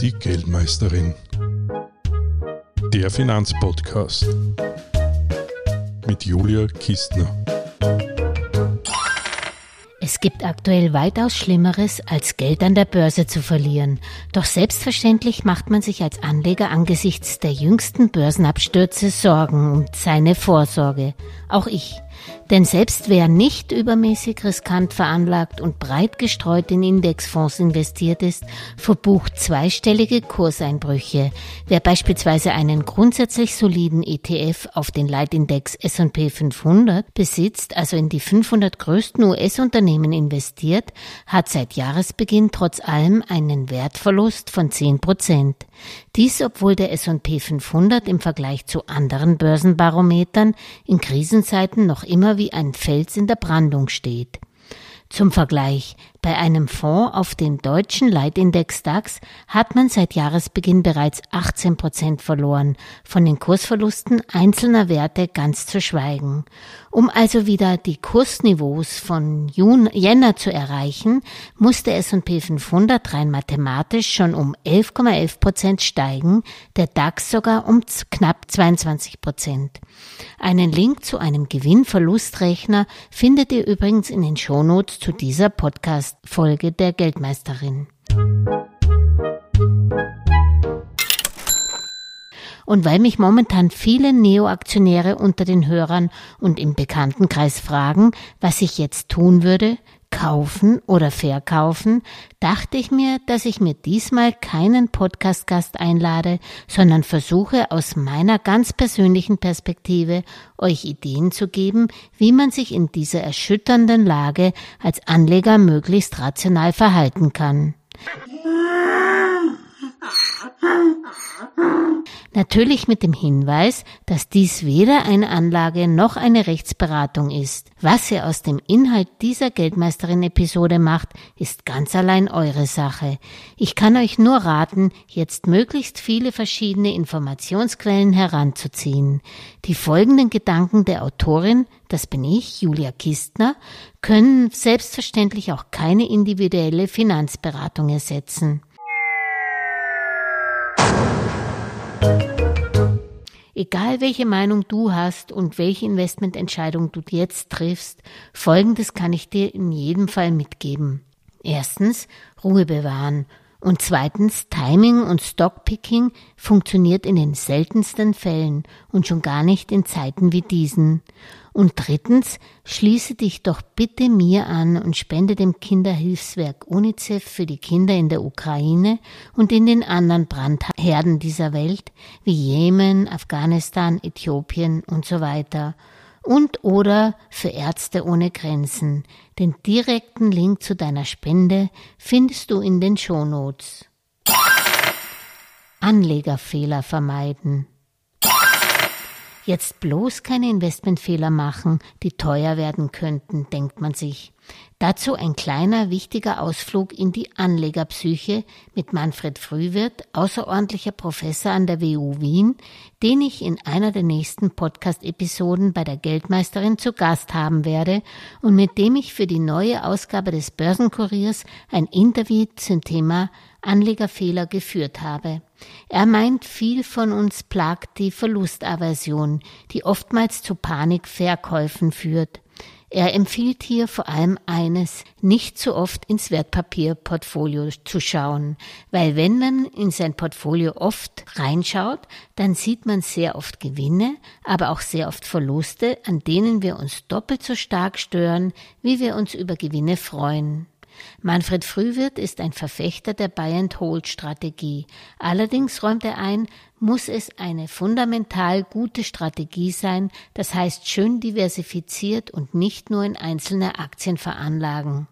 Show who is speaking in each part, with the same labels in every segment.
Speaker 1: Die Geldmeisterin. Der Finanzpodcast mit Julia Kistner.
Speaker 2: Es gibt aktuell weitaus Schlimmeres, als Geld an der Börse zu verlieren. Doch selbstverständlich macht man sich als Anleger angesichts der jüngsten Börsenabstürze Sorgen um seine Vorsorge. Auch ich. Denn selbst wer nicht übermäßig riskant veranlagt und breit gestreut in Indexfonds investiert ist, verbucht zweistellige Kurseinbrüche. Wer beispielsweise einen grundsätzlich soliden ETF auf den Leitindex S&P 500 besitzt, also in die 500 größten US-Unternehmen investiert, hat seit Jahresbeginn trotz allem einen Wertverlust von 10 Prozent. Dies, obwohl der S&P 500 im Vergleich zu anderen Börsenbarometern in Krisenzeiten noch immer wie ein Fels in der Brandung steht. Zum Vergleich, bei einem Fonds auf den deutschen Leitindex DAX hat man seit Jahresbeginn bereits 18 Prozent verloren, von den Kursverlusten einzelner Werte ganz zu schweigen. Um also wieder die Kursniveaus von Juni, Jänner zu erreichen, musste S&P 500 rein mathematisch schon um 11,11 Prozent steigen, der DAX sogar um knapp 22 Prozent. Einen Link zu einem Gewinn-Verlustrechner findet ihr übrigens in den Shownotes zu dieser Podcast Podcast-Folge der Geldmeisterin. Und weil mich momentan viele Neo-Aktionäre unter den Hörern und im Bekanntenkreis fragen, was ich jetzt tun würde, kaufen oder verkaufen, dachte ich mir, dass ich mir diesmal keinen Podcast-Gast einlade, sondern versuche aus meiner ganz persönlichen Perspektive euch Ideen zu geben, wie man sich in dieser erschütternden Lage als Anleger möglichst rational verhalten kann. Natürlich mit dem Hinweis, dass dies weder eine Anlage noch eine Rechtsberatung ist. Was ihr aus dem Inhalt dieser Geldmeisterin-Episode macht, ist ganz allein eure Sache. Ich kann euch nur raten, jetzt möglichst viele verschiedene Informationsquellen heranzuziehen. Die folgenden Gedanken der Autorin, das bin ich, Julia Kistner, können selbstverständlich auch keine individuelle Finanzberatung ersetzen. Egal welche Meinung du hast und welche Investmententscheidung du jetzt triffst, Folgendes kann ich dir in jedem Fall mitgeben. Erstens, Ruhe bewahren. Und zweitens, Timing und Stockpicking funktioniert in den seltensten Fällen und schon gar nicht in Zeiten wie diesen. Und drittens, schließe dich doch bitte mir an und spende dem Kinderhilfswerk UNICEF für die Kinder in der Ukraine und in den anderen Brandherden dieser Welt, wie Jemen, Afghanistan, Äthiopien und so weiter. Und oder für Ärzte ohne Grenzen. Den direkten Link zu deiner Spende findest du in den Shownotes. Anlegerfehler vermeiden. Jetzt bloß keine Investmentfehler machen, die teuer werden könnten, denkt man sich. Dazu ein kleiner, wichtiger Ausflug in die Anlegerpsyche mit Manfred Frühwirt, außerordentlicher Professor an der WU Wien, den ich in einer der nächsten Podcast-Episoden bei der Geldmeisterin zu Gast haben werde und mit dem ich für die neue Ausgabe des Börsenkuriers ein Interview zum Thema Anlegerfehler geführt habe. Er meint, viel von uns plagt die Verlustaversion, die oftmals zu Panikverkäufen führt. Er empfiehlt hier vor allem eines, nicht zu oft ins Wertpapierportfolio zu schauen, weil wenn man in sein Portfolio oft reinschaut, dann sieht man sehr oft Gewinne, aber auch sehr oft Verluste, an denen wir uns doppelt so stark stören, wie wir uns über Gewinne freuen. Manfred Frühwirt ist ein Verfechter der Buy-and-Hold-Strategie. Allerdings räumt er ein, muss es eine fundamental gute Strategie sein, das heißt schön diversifiziert und nicht nur in einzelne Aktien veranlagen.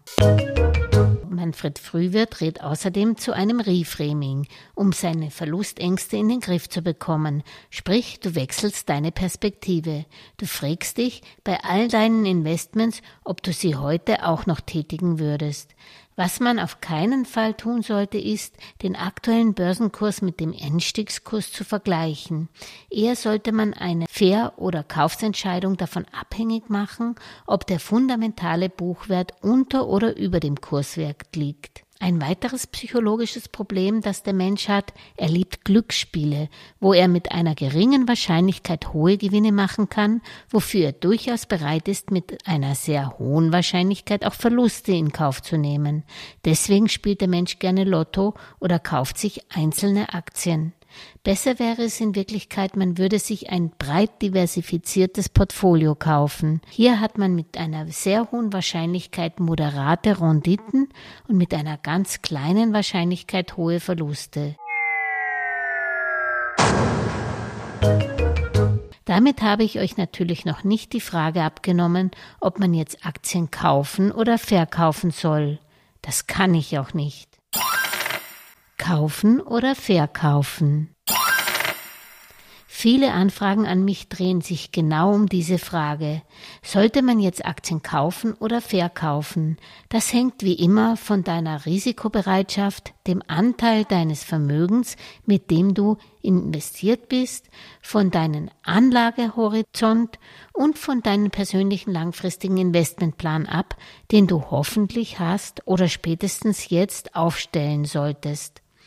Speaker 2: Manfred Frühwirt rät außerdem zu einem Reframing, um seine Verlustängste in den Griff zu bekommen. Sprich, du wechselst deine Perspektive. Du fragst dich bei all deinen Investments, ob du sie heute auch noch tätigen würdest. Was man auf keinen Fall tun sollte, ist, den aktuellen Börsenkurs mit dem Einstiegskurs zu vergleichen. Eher sollte man eine Fair- oder Kaufsentscheidung davon abhängig machen, ob der fundamentale Buchwert unter oder über dem Kurswert liegt. Ein weiteres psychologisches Problem, das der Mensch hat, er liebt Glücksspiele, wo er mit einer geringen Wahrscheinlichkeit hohe Gewinne machen kann, wofür er durchaus bereit ist, mit einer sehr hohen Wahrscheinlichkeit auch Verluste in Kauf zu nehmen. Deswegen spielt der Mensch gerne Lotto oder kauft sich einzelne Aktien. Besser wäre es in Wirklichkeit, man würde sich ein breit diversifiziertes Portfolio kaufen. Hier hat man mit einer sehr hohen Wahrscheinlichkeit moderate Renditen und mit einer ganz kleinen Wahrscheinlichkeit hohe Verluste. Damit habe ich euch natürlich noch nicht die Frage abgenommen, ob man jetzt Aktien kaufen oder verkaufen soll. Das kann ich auch nicht. Kaufen oder verkaufen? Viele Anfragen an mich drehen sich genau um diese Frage. Sollte man jetzt Aktien kaufen oder verkaufen? Das hängt wie immer von deiner Risikobereitschaft, dem Anteil deines Vermögens, mit dem du investiert bist, von deinem Anlagehorizont und von deinem persönlichen langfristigen Investmentplan ab, den du hoffentlich hast oder spätestens jetzt aufstellen solltest.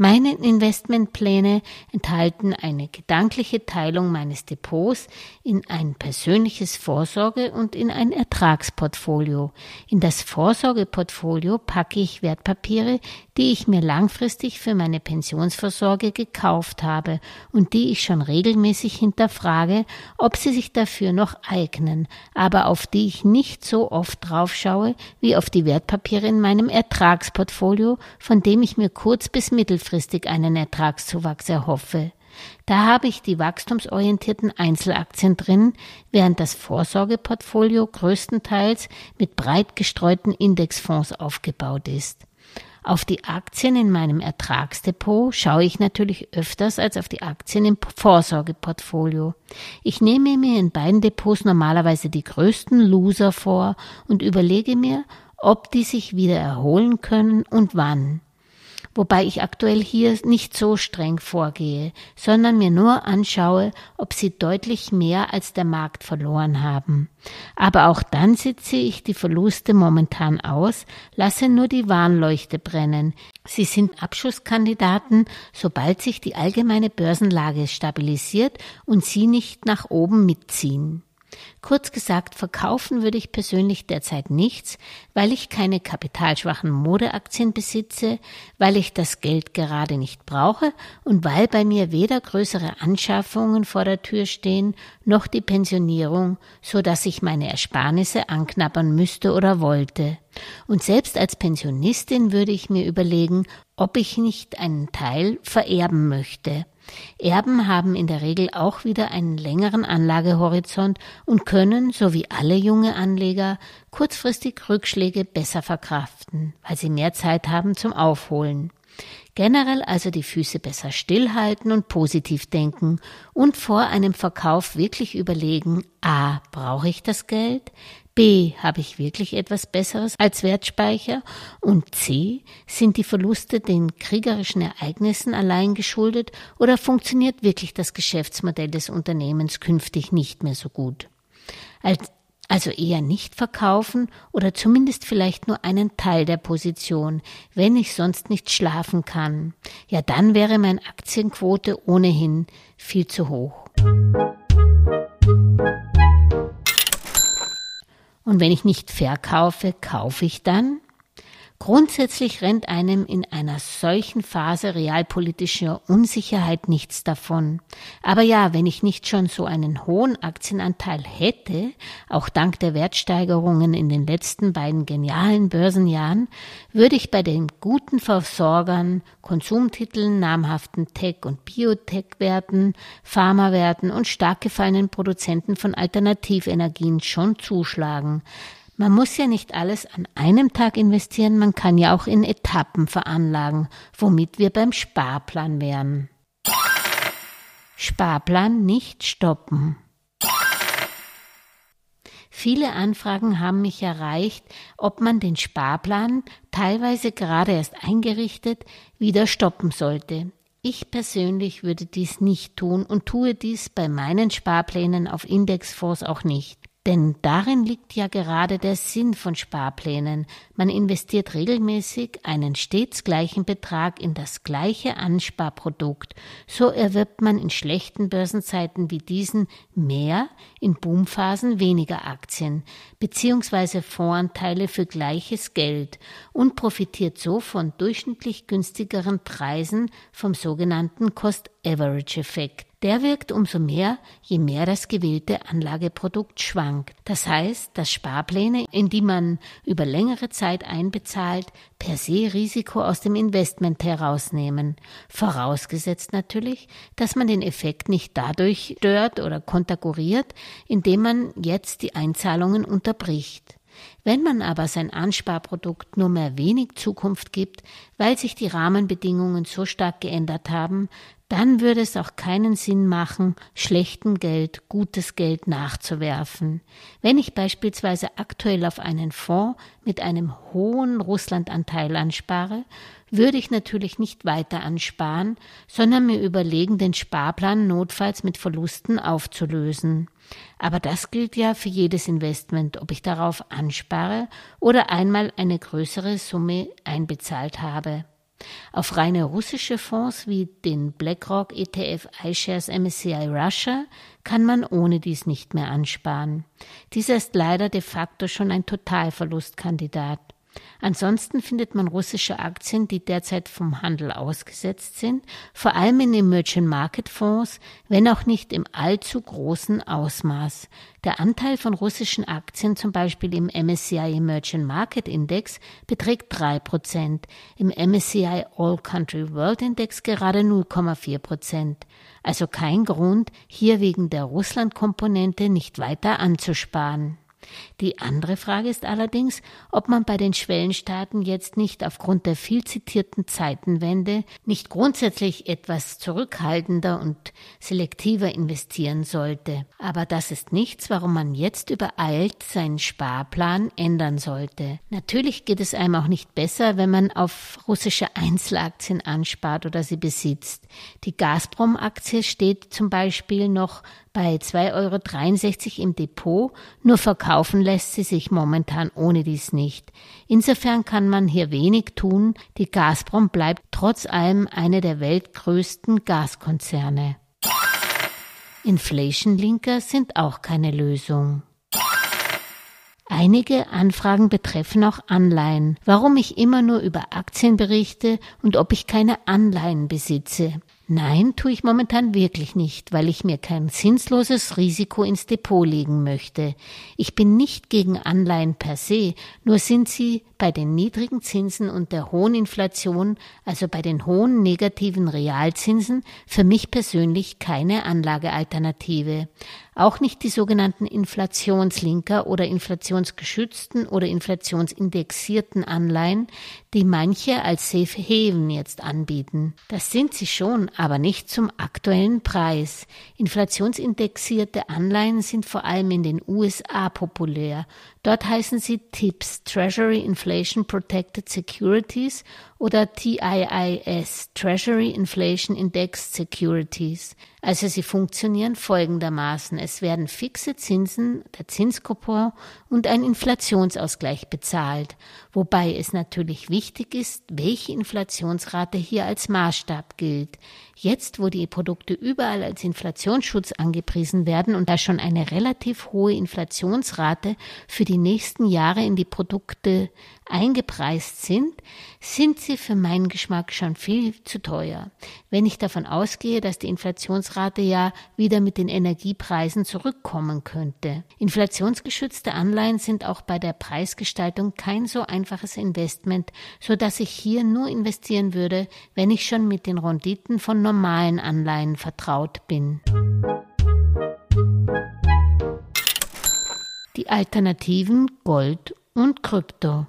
Speaker 2: Meine Investmentpläne enthalten eine gedankliche Teilung meines Depots in ein persönliches Vorsorge und in ein Ertragsportfolio. In das Vorsorgeportfolio packe ich Wertpapiere, die ich mir langfristig für meine Pensionsvorsorge gekauft habe und die ich schon regelmäßig hinterfrage, ob sie sich dafür noch eignen, aber auf die ich nicht so oft draufschaue wie auf die Wertpapiere in meinem Ertragsportfolio, von dem ich mir kurz bis mittelfristig mittelfristig einen Ertragszuwachs erhoffe. Da habe ich die wachstumsorientierten Einzelaktien drin, während das Vorsorgeportfolio größtenteils mit breit gestreuten Indexfonds aufgebaut ist. Auf die Aktien in meinem Ertragsdepot schaue ich natürlich öfters als auf die Aktien im Vorsorgeportfolio. Ich nehme mir in beiden Depots normalerweise die größten Loser vor und überlege mir, ob die sich wieder erholen können und wann wobei ich aktuell hier nicht so streng vorgehe, sondern mir nur anschaue, ob sie deutlich mehr als der Markt verloren haben. Aber auch dann sitze ich die Verluste momentan aus, lasse nur die Warnleuchte brennen. Sie sind Abschusskandidaten, sobald sich die allgemeine Börsenlage stabilisiert und sie nicht nach oben mitziehen. Kurz gesagt, verkaufen würde ich persönlich derzeit nichts, weil ich keine kapitalschwachen Modeaktien besitze, weil ich das Geld gerade nicht brauche und weil bei mir weder größere Anschaffungen vor der Tür stehen, noch die Pensionierung, so dass ich meine Ersparnisse anknabbern müsste oder wollte. Und selbst als Pensionistin würde ich mir überlegen, ob ich nicht einen Teil vererben möchte. Erben haben in der Regel auch wieder einen längeren Anlagehorizont und können, so wie alle junge Anleger, kurzfristig Rückschläge besser verkraften, weil sie mehr Zeit haben zum Aufholen. Generell also die Füße besser stillhalten und positiv denken und vor einem Verkauf wirklich überlegen, a, brauche ich das Geld? B. Habe ich wirklich etwas Besseres als Wertspeicher? Und C. Sind die Verluste den kriegerischen Ereignissen allein geschuldet oder funktioniert wirklich das Geschäftsmodell des Unternehmens künftig nicht mehr so gut? Also eher nicht verkaufen oder zumindest vielleicht nur einen Teil der Position, wenn ich sonst nicht schlafen kann. Ja, dann wäre meine Aktienquote ohnehin viel zu hoch. Und wenn ich nicht verkaufe, kaufe ich dann? Grundsätzlich rennt einem in einer solchen Phase realpolitischer Unsicherheit nichts davon. Aber ja, wenn ich nicht schon so einen hohen Aktienanteil hätte, auch dank der Wertsteigerungen in den letzten beiden genialen Börsenjahren, würde ich bei den guten Versorgern, Konsumtiteln, namhaften Tech- und Biotech-Werten, Pharmawerten und stark gefallenen Produzenten von Alternativenergien schon zuschlagen, man muss ja nicht alles an einem Tag investieren, man kann ja auch in Etappen veranlagen, womit wir beim Sparplan wären. Sparplan nicht stoppen. Viele Anfragen haben mich erreicht, ob man den Sparplan, teilweise gerade erst eingerichtet, wieder stoppen sollte. Ich persönlich würde dies nicht tun und tue dies bei meinen Sparplänen auf Indexfonds auch nicht. Denn darin liegt ja gerade der Sinn von Sparplänen. Man investiert regelmäßig einen stets gleichen Betrag in das gleiche Ansparprodukt. So erwirbt man in schlechten Börsenzeiten wie diesen mehr, in Boomphasen weniger Aktien, beziehungsweise Voranteile für gleiches Geld und profitiert so von durchschnittlich günstigeren Preisen vom sogenannten Cost-Average-Effekt. Der wirkt umso mehr, je mehr das gewählte Anlageprodukt schwankt. Das heißt, dass Sparpläne, in die man über längere Zeit einbezahlt, per se Risiko aus dem Investment herausnehmen. Vorausgesetzt natürlich, dass man den Effekt nicht dadurch stört oder konterkuriert, indem man jetzt die Einzahlungen unterbricht. Wenn man aber sein Ansparprodukt nur mehr wenig Zukunft gibt, weil sich die Rahmenbedingungen so stark geändert haben, dann würde es auch keinen Sinn machen, schlechten Geld gutes Geld nachzuwerfen. Wenn ich beispielsweise aktuell auf einen Fonds mit einem hohen Russlandanteil anspare, würde ich natürlich nicht weiter ansparen, sondern mir überlegen, den Sparplan notfalls mit Verlusten aufzulösen. Aber das gilt ja für jedes Investment, ob ich darauf anspare oder einmal eine größere Summe einbezahlt habe. Auf reine russische Fonds wie den BlackRock ETF iShares MSCI Russia kann man ohne dies nicht mehr ansparen. Dieser ist leider de facto schon ein Totalverlustkandidat. Ansonsten findet man russische Aktien, die derzeit vom Handel ausgesetzt sind, vor allem in Emerging Market Fonds, wenn auch nicht im allzu großen Ausmaß. Der Anteil von russischen Aktien zum Beispiel im MSCI Emerging Market Index beträgt drei Prozent, im MSCI All Country World Index gerade 0,4 Prozent. Also kein Grund, hier wegen der Russland-Komponente nicht weiter anzusparen. Die andere Frage ist allerdings, ob man bei den Schwellenstaaten jetzt nicht aufgrund der viel zitierten Zeitenwende nicht grundsätzlich etwas zurückhaltender und selektiver investieren sollte. Aber das ist nichts, warum man jetzt übereilt seinen Sparplan ändern sollte. Natürlich geht es einem auch nicht besser, wenn man auf russische Einzelaktien anspart oder sie besitzt. Die Gazprom-Aktie steht zum Beispiel noch bei 2,63 Euro im Depot, nur verkaufen lässt sie sich momentan ohne dies nicht. Insofern kann man hier wenig tun, die Gazprom bleibt trotz allem eine der weltgrößten Gaskonzerne. Inflation-Linker sind auch keine Lösung. Einige Anfragen betreffen auch Anleihen, warum ich immer nur über Aktien berichte und ob ich keine Anleihen besitze. Nein, tue ich momentan wirklich nicht, weil ich mir kein zinsloses Risiko ins Depot legen möchte. Ich bin nicht gegen Anleihen per se, nur sind sie bei den niedrigen Zinsen und der hohen Inflation, also bei den hohen negativen Realzinsen, für mich persönlich keine Anlagealternative. Auch nicht die sogenannten Inflationslinker oder inflationsgeschützten oder inflationsindexierten Anleihen, die manche als Safe Haven jetzt anbieten. Das sind sie schon, aber nicht zum aktuellen Preis. Inflationsindexierte Anleihen sind vor allem in den USA populär. Dort heißen sie TIPS, Treasury Inflation Protected Securities oder TIIS, Treasury Inflation Indexed Securities. Also sie funktionieren folgendermaßen. Es werden fixe Zinsen, der Zinskupon und ein Inflationsausgleich bezahlt, wobei es natürlich wichtig ist, welche Inflationsrate hier als Maßstab gilt. Jetzt, wo die Produkte überall als Inflationsschutz angepriesen werden und da schon eine relativ hohe Inflationsrate für die nächsten Jahre in die Produkte eingepreist sind, sind sie für meinen Geschmack schon viel zu teuer. Wenn ich davon ausgehe, dass die Inflationsrate ja wieder mit den Energiepreisen zurückkommen könnte. Inflationsgeschützte Anleihen sind auch bei der Preisgestaltung kein so einfaches Investment, so dass ich hier nur investieren würde, wenn ich schon mit den Renditen von normalen Anleihen vertraut bin. Die Alternativen Gold und Krypto.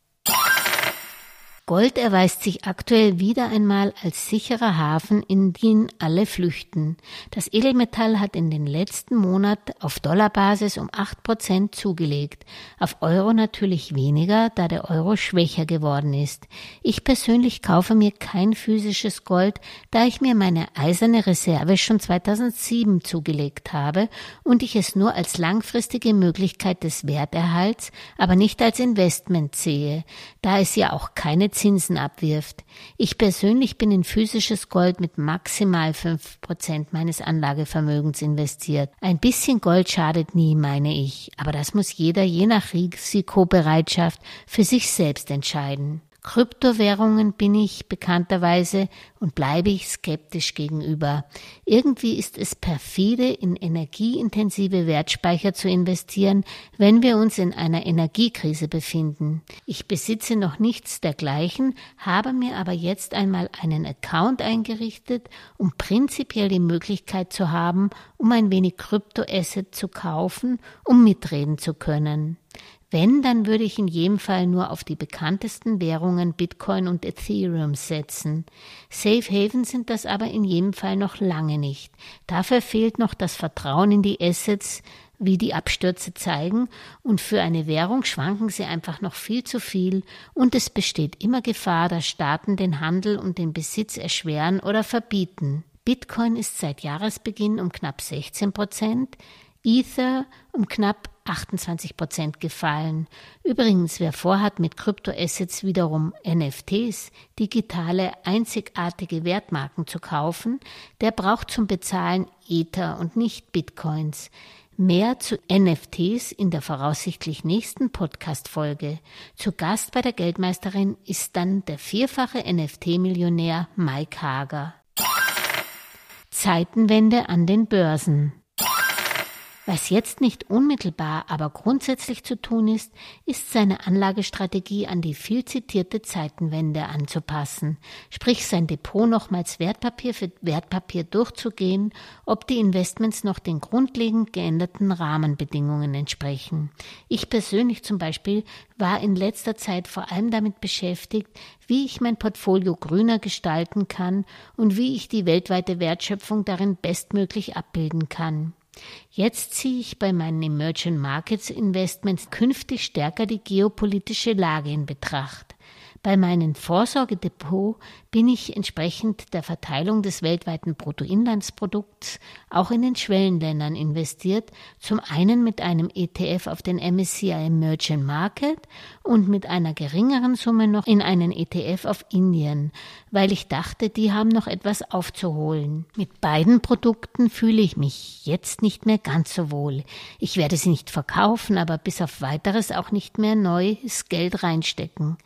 Speaker 2: Gold erweist sich aktuell wieder einmal als sicherer Hafen, in den alle flüchten. Das Edelmetall hat in den letzten Monaten auf Dollarbasis um acht Prozent zugelegt, auf Euro natürlich weniger, da der Euro schwächer geworden ist. Ich persönlich kaufe mir kein physisches Gold, da ich mir meine eiserne Reserve schon 2007 zugelegt habe und ich es nur als langfristige Möglichkeit des Werterhalts, aber nicht als Investment sehe, da es ja auch keine Zinsen abwirft. Ich persönlich bin in physisches Gold mit maximal fünf Prozent meines Anlagevermögens investiert. Ein bisschen Gold schadet nie, meine ich, aber das muss jeder je nach Risikobereitschaft für sich selbst entscheiden. Kryptowährungen bin ich bekannterweise und bleibe ich skeptisch gegenüber. Irgendwie ist es perfide, in energieintensive Wertspeicher zu investieren, wenn wir uns in einer Energiekrise befinden. Ich besitze noch nichts dergleichen, habe mir aber jetzt einmal einen Account eingerichtet, um prinzipiell die Möglichkeit zu haben, um ein wenig Kryptoasset zu kaufen, um mitreden zu können. Wenn, dann würde ich in jedem Fall nur auf die bekanntesten Währungen Bitcoin und Ethereum setzen. Safe Haven sind das aber in jedem Fall noch lange nicht. Dafür fehlt noch das Vertrauen in die Assets, wie die Abstürze zeigen, und für eine Währung schwanken sie einfach noch viel zu viel, und es besteht immer Gefahr, dass Staaten den Handel und den Besitz erschweren oder verbieten. Bitcoin ist seit Jahresbeginn um knapp 16 Prozent, Ether um knapp 28 Prozent gefallen. Übrigens, wer vorhat, mit Kryptoassets wiederum NFTs, digitale einzigartige Wertmarken zu kaufen, der braucht zum Bezahlen Ether und nicht Bitcoins. Mehr zu NFTs in der voraussichtlich nächsten Podcast-Folge. Zu Gast bei der Geldmeisterin ist dann der vierfache NFT-Millionär Mike Hager. Zeitenwende an den Börsen. Was jetzt nicht unmittelbar, aber grundsätzlich zu tun ist, ist seine Anlagestrategie an die viel zitierte Zeitenwende anzupassen, sprich sein Depot nochmals Wertpapier für Wertpapier durchzugehen, ob die Investments noch den grundlegend geänderten Rahmenbedingungen entsprechen. Ich persönlich zum Beispiel war in letzter Zeit vor allem damit beschäftigt, wie ich mein Portfolio grüner gestalten kann und wie ich die weltweite Wertschöpfung darin bestmöglich abbilden kann. Jetzt ziehe ich bei meinen Emerging Markets Investments künftig stärker die geopolitische Lage in Betracht. Bei meinem Vorsorgedepot bin ich entsprechend der Verteilung des weltweiten Bruttoinlandsprodukts auch in den Schwellenländern investiert, zum einen mit einem ETF auf den MSCI Emerging Market und mit einer geringeren Summe noch in einen ETF auf Indien, weil ich dachte, die haben noch etwas aufzuholen. Mit beiden Produkten fühle ich mich jetzt nicht mehr ganz so wohl. Ich werde sie nicht verkaufen, aber bis auf weiteres auch nicht mehr neues Geld reinstecken.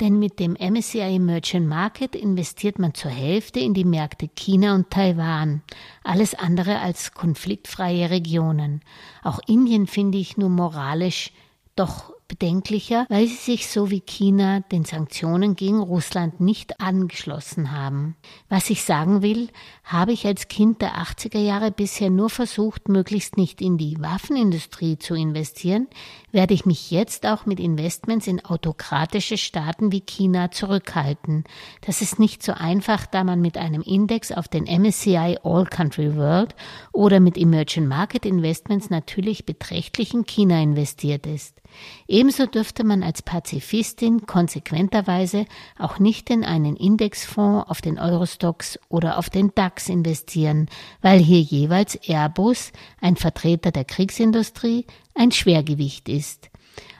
Speaker 2: Denn mit dem MSCI Emerging Market investiert man zur Hälfte in die Märkte China und Taiwan. Alles andere als konfliktfreie Regionen. Auch Indien finde ich nur moralisch doch bedenklicher, weil sie sich so wie China den Sanktionen gegen Russland nicht angeschlossen haben. Was ich sagen will, habe ich als Kind der 80er Jahre bisher nur versucht, möglichst nicht in die Waffenindustrie zu investieren, werde ich mich jetzt auch mit Investments in autokratische Staaten wie China zurückhalten. Das ist nicht so einfach, da man mit einem Index auf den MSCI All Country World oder mit Emerging Market Investments natürlich beträchtlich in China investiert ist. Ebenso dürfte man als Pazifistin konsequenterweise auch nicht in einen Indexfonds auf den Eurostox oder auf den DAX investieren, weil hier jeweils Airbus, ein Vertreter der Kriegsindustrie, ein Schwergewicht ist.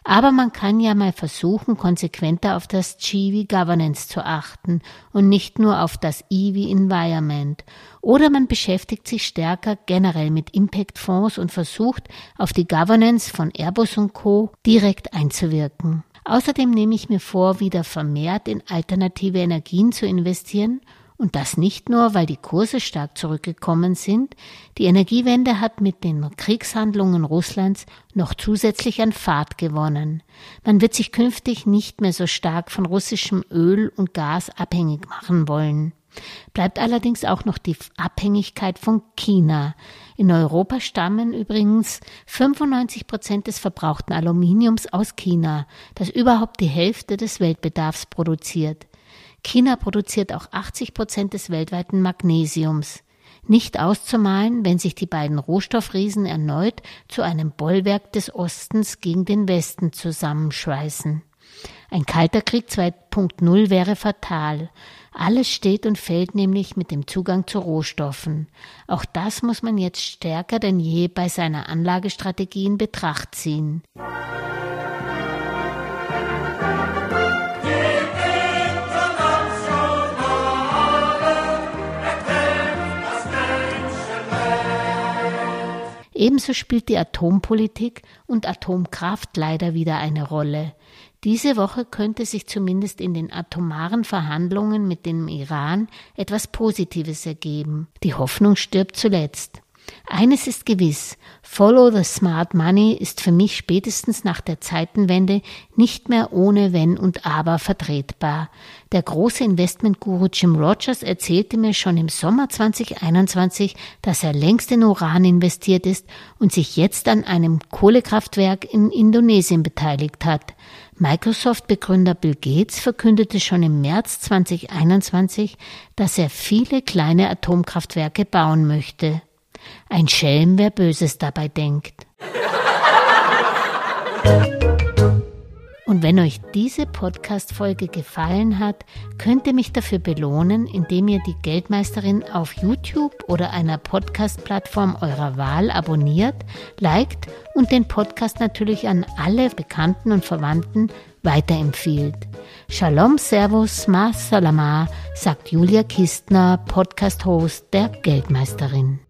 Speaker 2: Aber man kann ja mal versuchen, konsequenter auf das G wie Governance zu achten und nicht nur auf das I wie Environment. Oder man beschäftigt sich stärker generell mit Impact-Fonds und versucht, auf die Governance von Airbus und Co. direkt einzuwirken. Außerdem nehme ich mir vor, wieder vermehrt in alternative Energien zu investieren und das nicht nur, weil die Kurse stark zurückgekommen sind. Die Energiewende hat mit den Kriegshandlungen Russlands noch zusätzlich an Fahrt gewonnen. Man wird sich künftig nicht mehr so stark von russischem Öl und Gas abhängig machen wollen. Bleibt allerdings auch noch die Abhängigkeit von China. In Europa stammen übrigens 95 Prozent des verbrauchten Aluminiums aus China, das überhaupt die Hälfte des Weltbedarfs produziert. China produziert auch 80 Prozent des weltweiten Magnesiums. Nicht auszumalen, wenn sich die beiden Rohstoffriesen erneut zu einem Bollwerk des Ostens gegen den Westen zusammenschweißen. Ein kalter Krieg 2.0 wäre fatal. Alles steht und fällt nämlich mit dem Zugang zu Rohstoffen. Auch das muss man jetzt stärker denn je bei seiner Anlagestrategie in Betracht ziehen. Ebenso spielt die Atompolitik und Atomkraft leider wieder eine Rolle. Diese Woche könnte sich zumindest in den atomaren Verhandlungen mit dem Iran etwas Positives ergeben. Die Hoffnung stirbt zuletzt. Eines ist gewiss, Follow the Smart Money ist für mich spätestens nach der Zeitenwende nicht mehr ohne Wenn und Aber vertretbar. Der große Investmentguru Jim Rogers erzählte mir schon im Sommer 2021, dass er längst in Uran investiert ist und sich jetzt an einem Kohlekraftwerk in Indonesien beteiligt hat. Microsoft-Begründer Bill Gates verkündete schon im März 2021, dass er viele kleine Atomkraftwerke bauen möchte. Ein Schelm, wer Böses dabei denkt. Und wenn euch diese Podcast-Folge gefallen hat, könnt ihr mich dafür belohnen, indem ihr die Geldmeisterin auf YouTube oder einer Podcast-Plattform eurer Wahl abonniert, liked und den Podcast natürlich an alle Bekannten und Verwandten weiterempfiehlt. Shalom, Servus, Ma Salama, sagt Julia Kistner, Podcast-Host der Geldmeisterin.